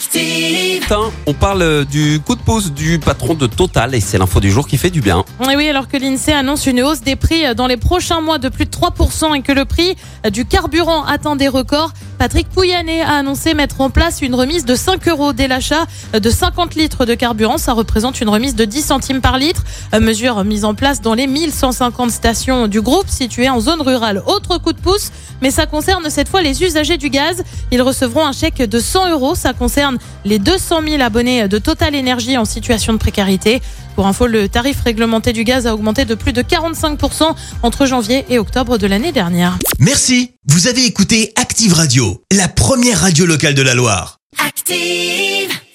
Active. On parle euh, du coup de pouce du patron de Total et c'est l'info du jour qui fait du bien. Et oui, alors que l'INSEE annonce une hausse des prix dans les prochains mois de plus de 3% et que le prix du carburant atteint des records, Patrick Pouyanné a annoncé mettre en place une remise de 5 euros dès l'achat de 50 litres de carburant. Ça représente une remise de 10 centimes par litre. Mesure mise en place dans les 1150 stations du groupe situées en zone rurale. Autre coup de pouce, mais ça concerne cette fois les usagers du gaz. Ils recevront un chèque de 100 euros. Ça concerne les 200 000 abonnés de Total Énergie en situation de précarité. Pour info, le tarif réglementé du gaz a augmenté de plus de 45% entre janvier et octobre de l'année dernière. Merci, vous avez écouté Active Radio, la première radio locale de la Loire. Active.